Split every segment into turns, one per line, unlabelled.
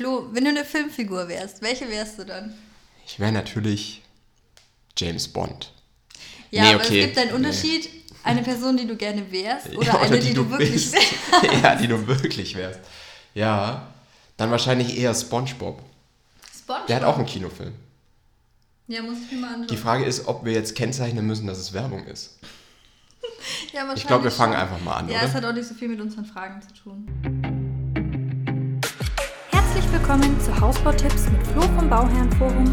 Flo, wenn du eine Filmfigur wärst, welche wärst du dann?
Ich wäre natürlich James Bond.
Ja, nee, aber okay. es gibt einen Unterschied. Nee. Eine Person, die du gerne wärst oder, ja, oder eine, die, die, du wirklich
wärst. ja, die du wirklich wärst. Ja, dann wahrscheinlich eher SpongeBob. SpongeBob? Der hat auch einen Kinofilm.
Ja, muss ich mir mal anschauen.
Die Frage ist, ob wir jetzt kennzeichnen müssen, dass es Werbung ist. ja, ich glaube, wir fangen einfach mal an,
Ja, oder? es hat auch nicht so viel mit unseren Fragen zu tun. Willkommen zu Hausbautipps mit Flo vom Bauherrenforum,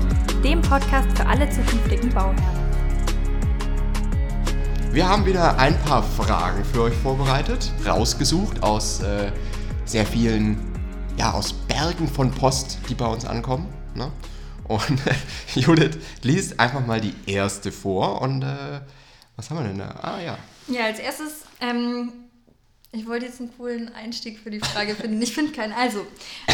dem Podcast für alle zukünftigen Bauherren.
Wir haben wieder ein paar Fragen für euch vorbereitet, rausgesucht aus äh, sehr vielen, ja, aus Bergen von Post, die bei uns ankommen. Ne? Und Judith liest einfach mal die erste vor und äh, was haben wir denn da? Ah ja.
Ja, als erstes, ähm, ich wollte jetzt einen coolen Einstieg für die Frage finden. Ich finde keinen. Also,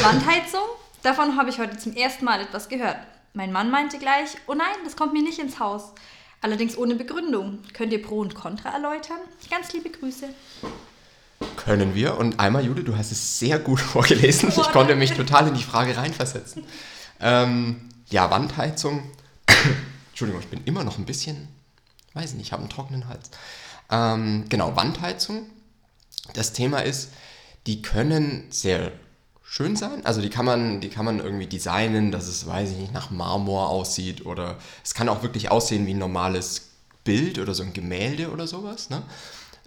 Wandheizung, davon habe ich heute zum ersten Mal etwas gehört. Mein Mann meinte gleich, oh nein, das kommt mir nicht ins Haus. Allerdings ohne Begründung. Könnt ihr Pro und Contra erläutern? Ganz liebe Grüße.
Können wir. Und einmal, Jude, du hast es sehr gut vorgelesen. Ich konnte mich total in die Frage reinversetzen. Ähm, ja, Wandheizung. Entschuldigung, ich bin immer noch ein bisschen, weiß ich nicht, ich habe einen trockenen Hals. Ähm, genau, Wandheizung. Das Thema ist, die können sehr schön sein. Also die kann man, die kann man irgendwie designen, dass es, weiß ich nicht, nach Marmor aussieht oder es kann auch wirklich aussehen wie ein normales Bild oder so ein Gemälde oder sowas. Ne?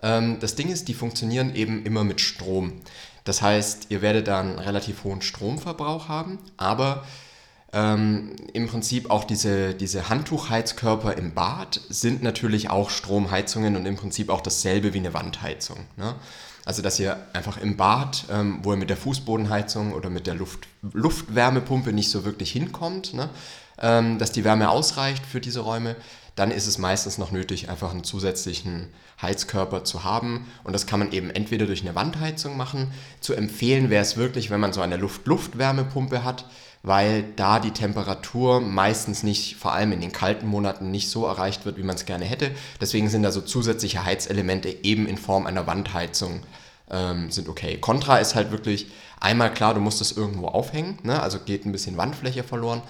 Ähm, das Ding ist, die funktionieren eben immer mit Strom. Das heißt, ihr werdet da einen relativ hohen Stromverbrauch haben, aber ähm, im Prinzip auch diese, diese Handtuchheizkörper im Bad sind natürlich auch Stromheizungen und im Prinzip auch dasselbe wie eine Wandheizung. Ne? Also dass ihr einfach im Bad, ähm, wo ihr mit der Fußbodenheizung oder mit der Luft, Luftwärmepumpe nicht so wirklich hinkommt, ne, ähm, dass die Wärme ausreicht für diese Räume, dann ist es meistens noch nötig, einfach einen zusätzlichen Heizkörper zu haben. Und das kann man eben entweder durch eine Wandheizung machen. Zu empfehlen wäre es wirklich, wenn man so eine Luft-Luft-Wärmepumpe hat, weil da die Temperatur meistens nicht, vor allem in den kalten Monaten, nicht so erreicht wird, wie man es gerne hätte. Deswegen sind da so zusätzliche Heizelemente eben in Form einer Wandheizung ähm, sind okay. Contra ist halt wirklich einmal klar, du musst es irgendwo aufhängen, ne? also geht ein bisschen Wandfläche verloren.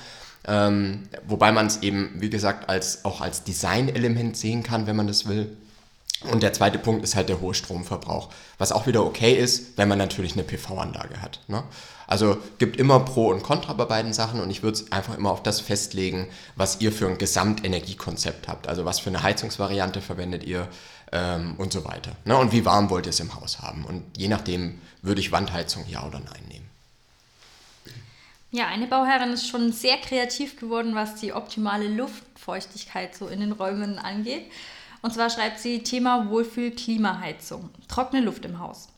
Ähm, wobei man es eben, wie gesagt, als, auch als Designelement sehen kann, wenn man das will. Und der zweite Punkt ist halt der hohe Stromverbrauch, was auch wieder okay ist, wenn man natürlich eine PV-Anlage hat. Ne? Also gibt immer Pro und Contra bei beiden Sachen und ich würde es einfach immer auf das festlegen, was ihr für ein Gesamtenergiekonzept habt. Also was für eine Heizungsvariante verwendet ihr ähm, und so weiter. Ne? Und wie warm wollt ihr es im Haus haben? Und je nachdem würde ich Wandheizung ja oder nein nehmen.
Ja, eine Bauherrin ist schon sehr kreativ geworden, was die optimale Luftfeuchtigkeit so in den Räumen angeht. Und zwar schreibt sie Thema Wohlfühl-Klimaheizung. Trockene Luft im Haus.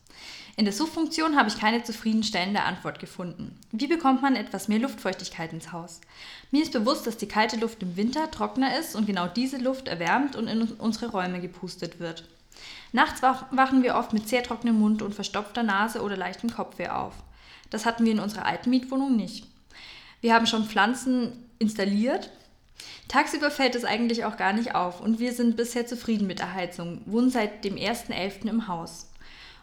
In der Suchfunktion habe ich keine zufriedenstellende Antwort gefunden. Wie bekommt man etwas mehr Luftfeuchtigkeit ins Haus? Mir ist bewusst, dass die kalte Luft im Winter trockener ist und genau diese Luft erwärmt und in unsere Räume gepustet wird. Nachts wachen wir oft mit sehr trockenem Mund und verstopfter Nase oder leichtem Kopfweh auf. Das hatten wir in unserer alten Mietwohnung nicht. Wir haben schon Pflanzen installiert. Tagsüber fällt es eigentlich auch gar nicht auf und wir sind bisher zufrieden mit der Heizung, wohnen seit dem 1.11. im Haus.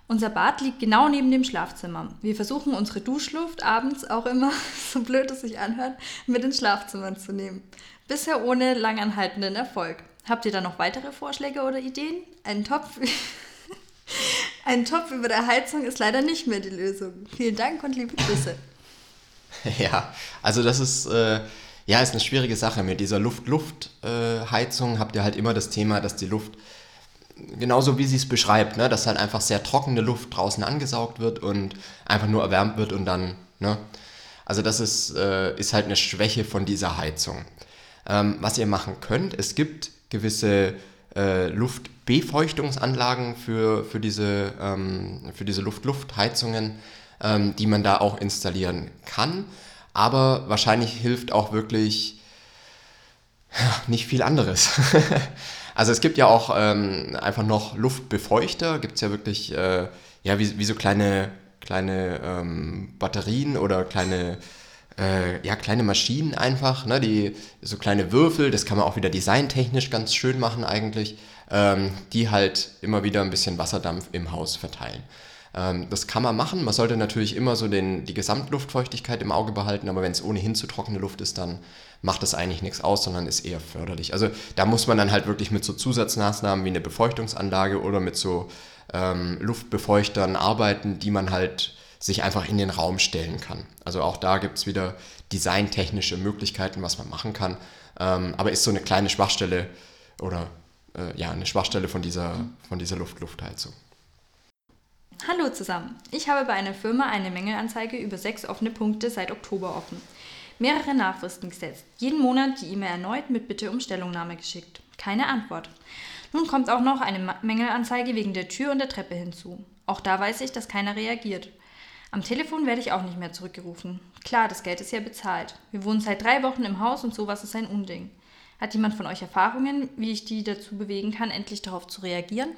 Unser Bad liegt genau neben dem Schlafzimmer. Wir versuchen unsere Duschluft abends auch immer, so blöd es sich anhört, mit ins Schlafzimmer zu nehmen. Bisher ohne langanhaltenden Erfolg. Habt ihr da noch weitere Vorschläge oder Ideen? Ein Topf, ein Topf über der Heizung ist leider nicht mehr die Lösung. Vielen Dank und liebe Grüße.
Ja, also das ist, äh, ja, ist eine schwierige Sache. Mit dieser Luft-Luft-Heizung äh, habt ihr halt immer das Thema, dass die Luft genauso wie sie es beschreibt, ne, dass halt einfach sehr trockene Luft draußen angesaugt wird und einfach nur erwärmt wird und dann, ne, also das ist, äh, ist halt eine Schwäche von dieser Heizung. Ähm, was ihr machen könnt, es gibt gewisse äh, Luftbefeuchtungsanlagen für, für diese, ähm, diese Luft-Luft-Heizungen, ähm, die man da auch installieren kann. Aber wahrscheinlich hilft auch wirklich nicht viel anderes. Also es gibt ja auch ähm, einfach noch Luftbefeuchter, gibt es ja wirklich, äh, ja, wie, wie so kleine, kleine ähm, Batterien oder kleine, äh, ja, kleine Maschinen einfach, ne, die, so kleine Würfel, das kann man auch wieder designtechnisch ganz schön machen eigentlich, ähm, die halt immer wieder ein bisschen Wasserdampf im Haus verteilen. Ähm, das kann man machen. Man sollte natürlich immer so den, die Gesamtluftfeuchtigkeit im Auge behalten, aber wenn es ohnehin zu trockene Luft ist, dann macht das eigentlich nichts aus, sondern ist eher förderlich. Also da muss man dann halt wirklich mit so Zusatzmaßnahmen wie eine Befeuchtungsanlage oder mit so ähm, Luftbefeuchtern arbeiten, die man halt sich einfach in den Raum stellen kann. Also auch da gibt es wieder designtechnische Möglichkeiten, was man machen kann. Ähm, aber ist so eine kleine Schwachstelle oder äh, ja, eine Schwachstelle von dieser, von dieser Luft-Luftheizung.
Hallo zusammen. Ich habe bei einer Firma eine Mängelanzeige über sechs offene Punkte seit Oktober offen. Mehrere Nachfristen gesetzt. Jeden Monat die E-Mail erneut mit Bitte um Stellungnahme geschickt. Keine Antwort. Nun kommt auch noch eine Mängelanzeige wegen der Tür und der Treppe hinzu. Auch da weiß ich, dass keiner reagiert. Am Telefon werde ich auch nicht mehr zurückgerufen. Klar, das Geld ist ja bezahlt. Wir wohnen seit drei Wochen im Haus und sowas ist ein Unding. Hat jemand von euch Erfahrungen, wie ich die dazu bewegen kann, endlich darauf zu reagieren?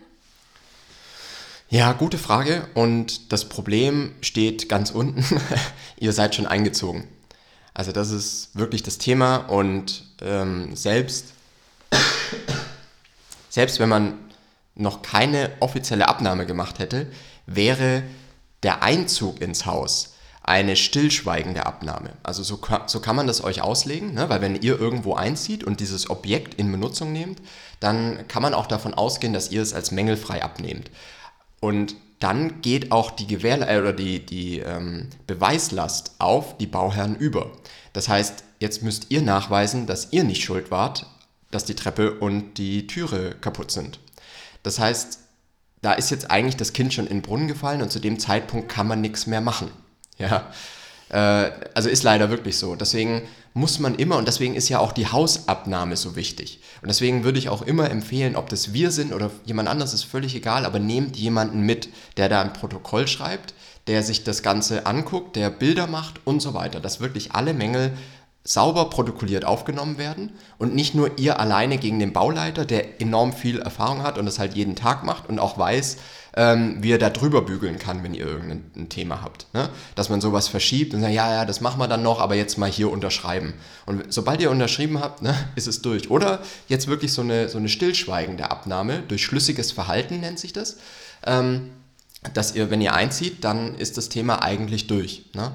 Ja, gute Frage. Und das Problem steht ganz unten. Ihr seid schon eingezogen. Also das ist wirklich das Thema. Und ähm, selbst, selbst wenn man noch keine offizielle Abnahme gemacht hätte, wäre der Einzug ins Haus eine stillschweigende Abnahme. Also so, so kann man das euch auslegen, ne? weil wenn ihr irgendwo einzieht und dieses Objekt in Benutzung nehmt, dann kann man auch davon ausgehen, dass ihr es als mängelfrei abnehmt. Und dann geht auch die Gewähr äh, oder die, die ähm, Beweislast auf die Bauherren über. Das heißt, jetzt müsst ihr nachweisen, dass ihr nicht schuld wart, dass die Treppe und die Türe kaputt sind. Das heißt, da ist jetzt eigentlich das Kind schon in den Brunnen gefallen und zu dem Zeitpunkt kann man nichts mehr machen. Ja, also ist leider wirklich so. Deswegen muss man immer, und deswegen ist ja auch die Hausabnahme so wichtig. Und deswegen würde ich auch immer empfehlen, ob das wir sind oder jemand anderes, ist völlig egal, aber nehmt jemanden mit, der da ein Protokoll schreibt, der sich das Ganze anguckt, der Bilder macht und so weiter, dass wirklich alle Mängel sauber protokolliert aufgenommen werden und nicht nur ihr alleine gegen den Bauleiter, der enorm viel Erfahrung hat und das halt jeden Tag macht und auch weiß, ähm, wie er da drüber bügeln kann, wenn ihr irgendein Thema habt. Ne? Dass man sowas verschiebt und sagt, ja, ja, das machen wir dann noch, aber jetzt mal hier unterschreiben. Und sobald ihr unterschrieben habt, ne, ist es durch. Oder jetzt wirklich so eine, so eine stillschweigende Abnahme durch schlüssiges Verhalten nennt sich das. Ähm, dass ihr, wenn ihr einzieht, dann ist das Thema eigentlich durch. Ne?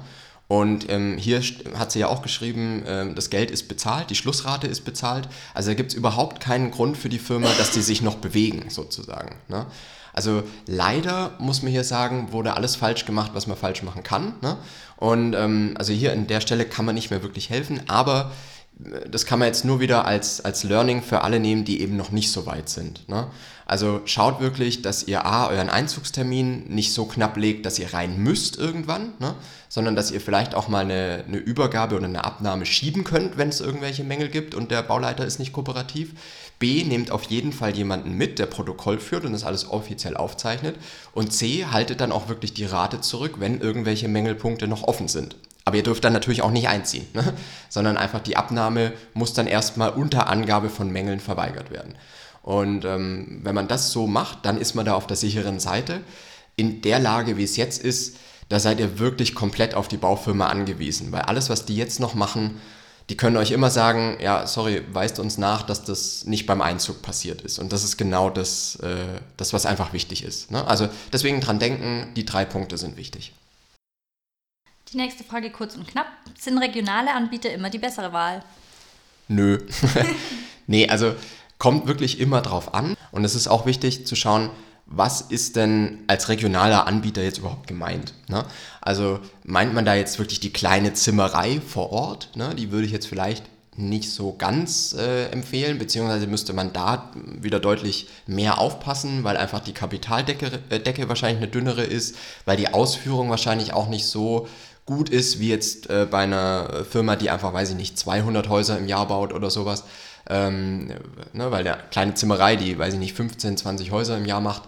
Und ähm, hier hat sie ja auch geschrieben, ähm, das Geld ist bezahlt, die Schlussrate ist bezahlt. Also da gibt es überhaupt keinen Grund für die Firma, dass die sich noch bewegen, sozusagen. Ne? Also leider muss man hier sagen, wurde alles falsch gemacht, was man falsch machen kann. Ne? Und ähm, also hier an der Stelle kann man nicht mehr wirklich helfen, aber äh, das kann man jetzt nur wieder als, als Learning für alle nehmen, die eben noch nicht so weit sind. Ne? Also schaut wirklich, dass ihr A, euren Einzugstermin nicht so knapp legt, dass ihr rein müsst irgendwann, ne? sondern dass ihr vielleicht auch mal eine, eine Übergabe oder eine Abnahme schieben könnt, wenn es irgendwelche Mängel gibt und der Bauleiter ist nicht kooperativ. B, nehmt auf jeden Fall jemanden mit, der Protokoll führt und das alles offiziell aufzeichnet. Und C, haltet dann auch wirklich die Rate zurück, wenn irgendwelche Mängelpunkte noch offen sind. Aber ihr dürft dann natürlich auch nicht einziehen, ne? sondern einfach die Abnahme muss dann erstmal unter Angabe von Mängeln verweigert werden. Und ähm, wenn man das so macht, dann ist man da auf der sicheren Seite. In der Lage, wie es jetzt ist, da seid ihr wirklich komplett auf die Baufirma angewiesen, weil alles, was die jetzt noch machen, die können euch immer sagen, ja, sorry, weist uns nach, dass das nicht beim Einzug passiert ist. Und das ist genau das, äh, das was einfach wichtig ist. Ne? Also deswegen dran denken, die drei Punkte sind wichtig.
Die nächste Frage kurz und knapp. Sind regionale Anbieter immer die bessere Wahl?
Nö. nee, also kommt wirklich immer drauf an. Und es ist auch wichtig zu schauen, was ist denn als regionaler Anbieter jetzt überhaupt gemeint? Ne? Also meint man da jetzt wirklich die kleine Zimmerei vor Ort? Ne? Die würde ich jetzt vielleicht nicht so ganz äh, empfehlen, beziehungsweise müsste man da wieder deutlich mehr aufpassen, weil einfach die Kapitaldecke äh, Decke wahrscheinlich eine dünnere ist, weil die Ausführung wahrscheinlich auch nicht so gut ist wie jetzt äh, bei einer Firma, die einfach, weiß ich nicht, 200 Häuser im Jahr baut oder sowas. Ähm, ne, weil der kleine Zimmerei, die, weiß ich nicht, 15, 20 Häuser im Jahr macht,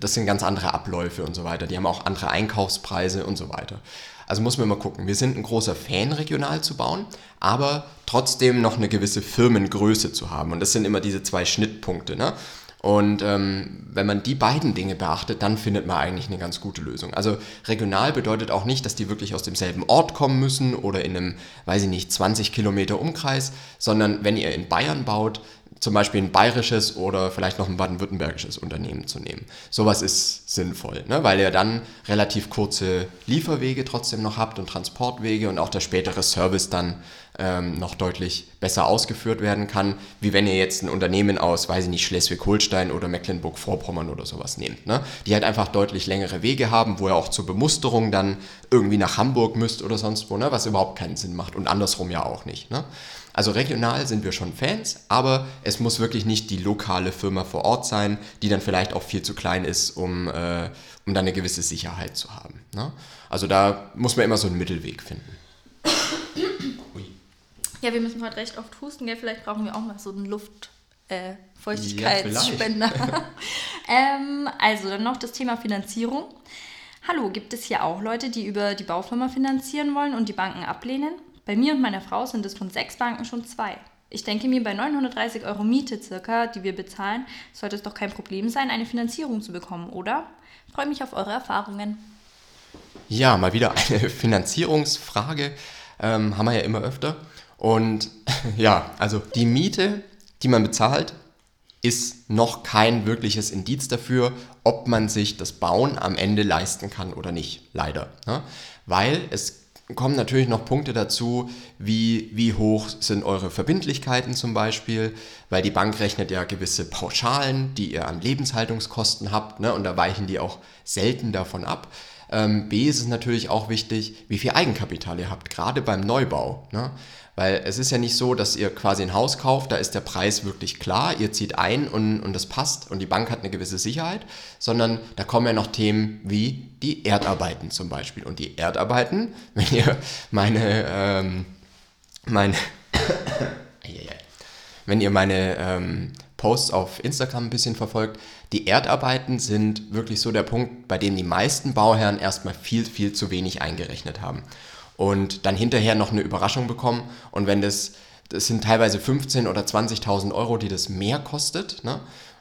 das sind ganz andere Abläufe und so weiter. Die haben auch andere Einkaufspreise und so weiter. Also muss man mal gucken. Wir sind ein großer Fan, regional zu bauen, aber trotzdem noch eine gewisse Firmengröße zu haben. Und das sind immer diese zwei Schnittpunkte. Ne? Und ähm, wenn man die beiden Dinge beachtet, dann findet man eigentlich eine ganz gute Lösung. Also regional bedeutet auch nicht, dass die wirklich aus demselben Ort kommen müssen oder in einem, weiß ich nicht, 20 Kilometer Umkreis, sondern wenn ihr in Bayern baut, zum Beispiel ein bayerisches oder vielleicht noch ein baden-württembergisches Unternehmen zu nehmen. Sowas ist sinnvoll, ne? weil ihr dann relativ kurze Lieferwege trotzdem noch habt und Transportwege und auch der spätere Service dann ähm, noch deutlich besser ausgeführt werden kann, wie wenn ihr jetzt ein Unternehmen aus, weiß ich nicht, Schleswig-Holstein oder Mecklenburg-Vorpommern oder sowas nehmt, ne? die halt einfach deutlich längere Wege haben, wo ihr auch zur Bemusterung dann irgendwie nach Hamburg müsst oder sonst wo, ne? was überhaupt keinen Sinn macht und andersrum ja auch nicht. Ne? Also regional sind wir schon Fans, aber es muss wirklich nicht die lokale Firma vor Ort sein, die dann vielleicht auch viel zu klein ist, um, äh, um dann eine gewisse Sicherheit zu haben. Ne? Also da muss man immer so einen Mittelweg finden.
Ja, wir müssen heute recht oft husten, gell? Vielleicht brauchen wir auch mal so einen Luftfeuchtigkeitsspender. Ja, ähm, also dann noch das Thema Finanzierung. Hallo, gibt es hier auch Leute, die über die Baufirma finanzieren wollen und die Banken ablehnen? Bei mir und meiner Frau sind es von sechs Banken schon zwei. Ich denke mir, bei 930 Euro Miete circa, die wir bezahlen, sollte es doch kein Problem sein, eine Finanzierung zu bekommen, oder? Ich freue mich auf eure Erfahrungen.
Ja, mal wieder eine Finanzierungsfrage. Ähm, haben wir ja immer öfter. Und ja, also die Miete, die man bezahlt, ist noch kein wirkliches Indiz dafür, ob man sich das Bauen am Ende leisten kann oder nicht. Leider. Ne? Weil es kommen natürlich noch Punkte dazu, wie, wie hoch sind eure Verbindlichkeiten zum Beispiel, weil die Bank rechnet ja gewisse Pauschalen, die ihr an Lebenshaltungskosten habt, ne, und da weichen die auch selten davon ab. Ähm, B ist es natürlich auch wichtig, wie viel Eigenkapital ihr habt, gerade beim Neubau. Ne? Weil es ist ja nicht so, dass ihr quasi ein Haus kauft, da ist der Preis wirklich klar, ihr zieht ein und, und das passt und die Bank hat eine gewisse Sicherheit, sondern da kommen ja noch Themen wie die Erdarbeiten zum Beispiel. Und die Erdarbeiten, wenn ihr meine, ähm, meine, wenn ihr meine ähm, Posts auf Instagram ein bisschen verfolgt, die Erdarbeiten sind wirklich so der Punkt, bei dem die meisten Bauherren erstmal viel, viel zu wenig eingerechnet haben und dann hinterher noch eine Überraschung bekommen. Und wenn das, das sind teilweise 15.000 oder 20.000 Euro, die das mehr kostet, ne?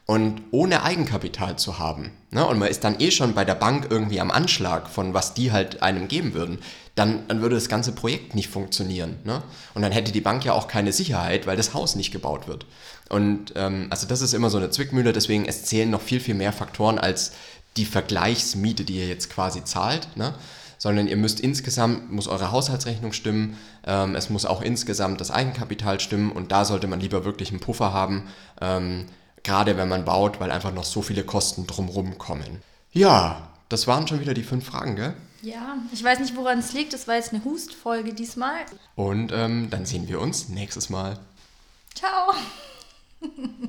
Und ohne Eigenkapital zu haben, ne? und man ist dann eh schon bei der Bank irgendwie am Anschlag von was die halt einem geben würden, dann, dann würde das ganze Projekt nicht funktionieren. Ne? Und dann hätte die Bank ja auch keine Sicherheit, weil das Haus nicht gebaut wird. Und ähm, also das ist immer so eine Zwickmühle, deswegen es zählen noch viel, viel mehr Faktoren als die Vergleichsmiete, die ihr jetzt quasi zahlt. Ne? sondern ihr müsst insgesamt, muss eure Haushaltsrechnung stimmen, ähm, es muss auch insgesamt das Eigenkapital stimmen und da sollte man lieber wirklich einen Puffer haben, ähm, gerade wenn man baut, weil einfach noch so viele Kosten drumherum kommen. Ja, das waren schon wieder die fünf Fragen, gell?
Ja, ich weiß nicht, woran es liegt. Das war jetzt eine Hustfolge diesmal.
Und ähm, dann sehen wir uns nächstes Mal.
Ciao.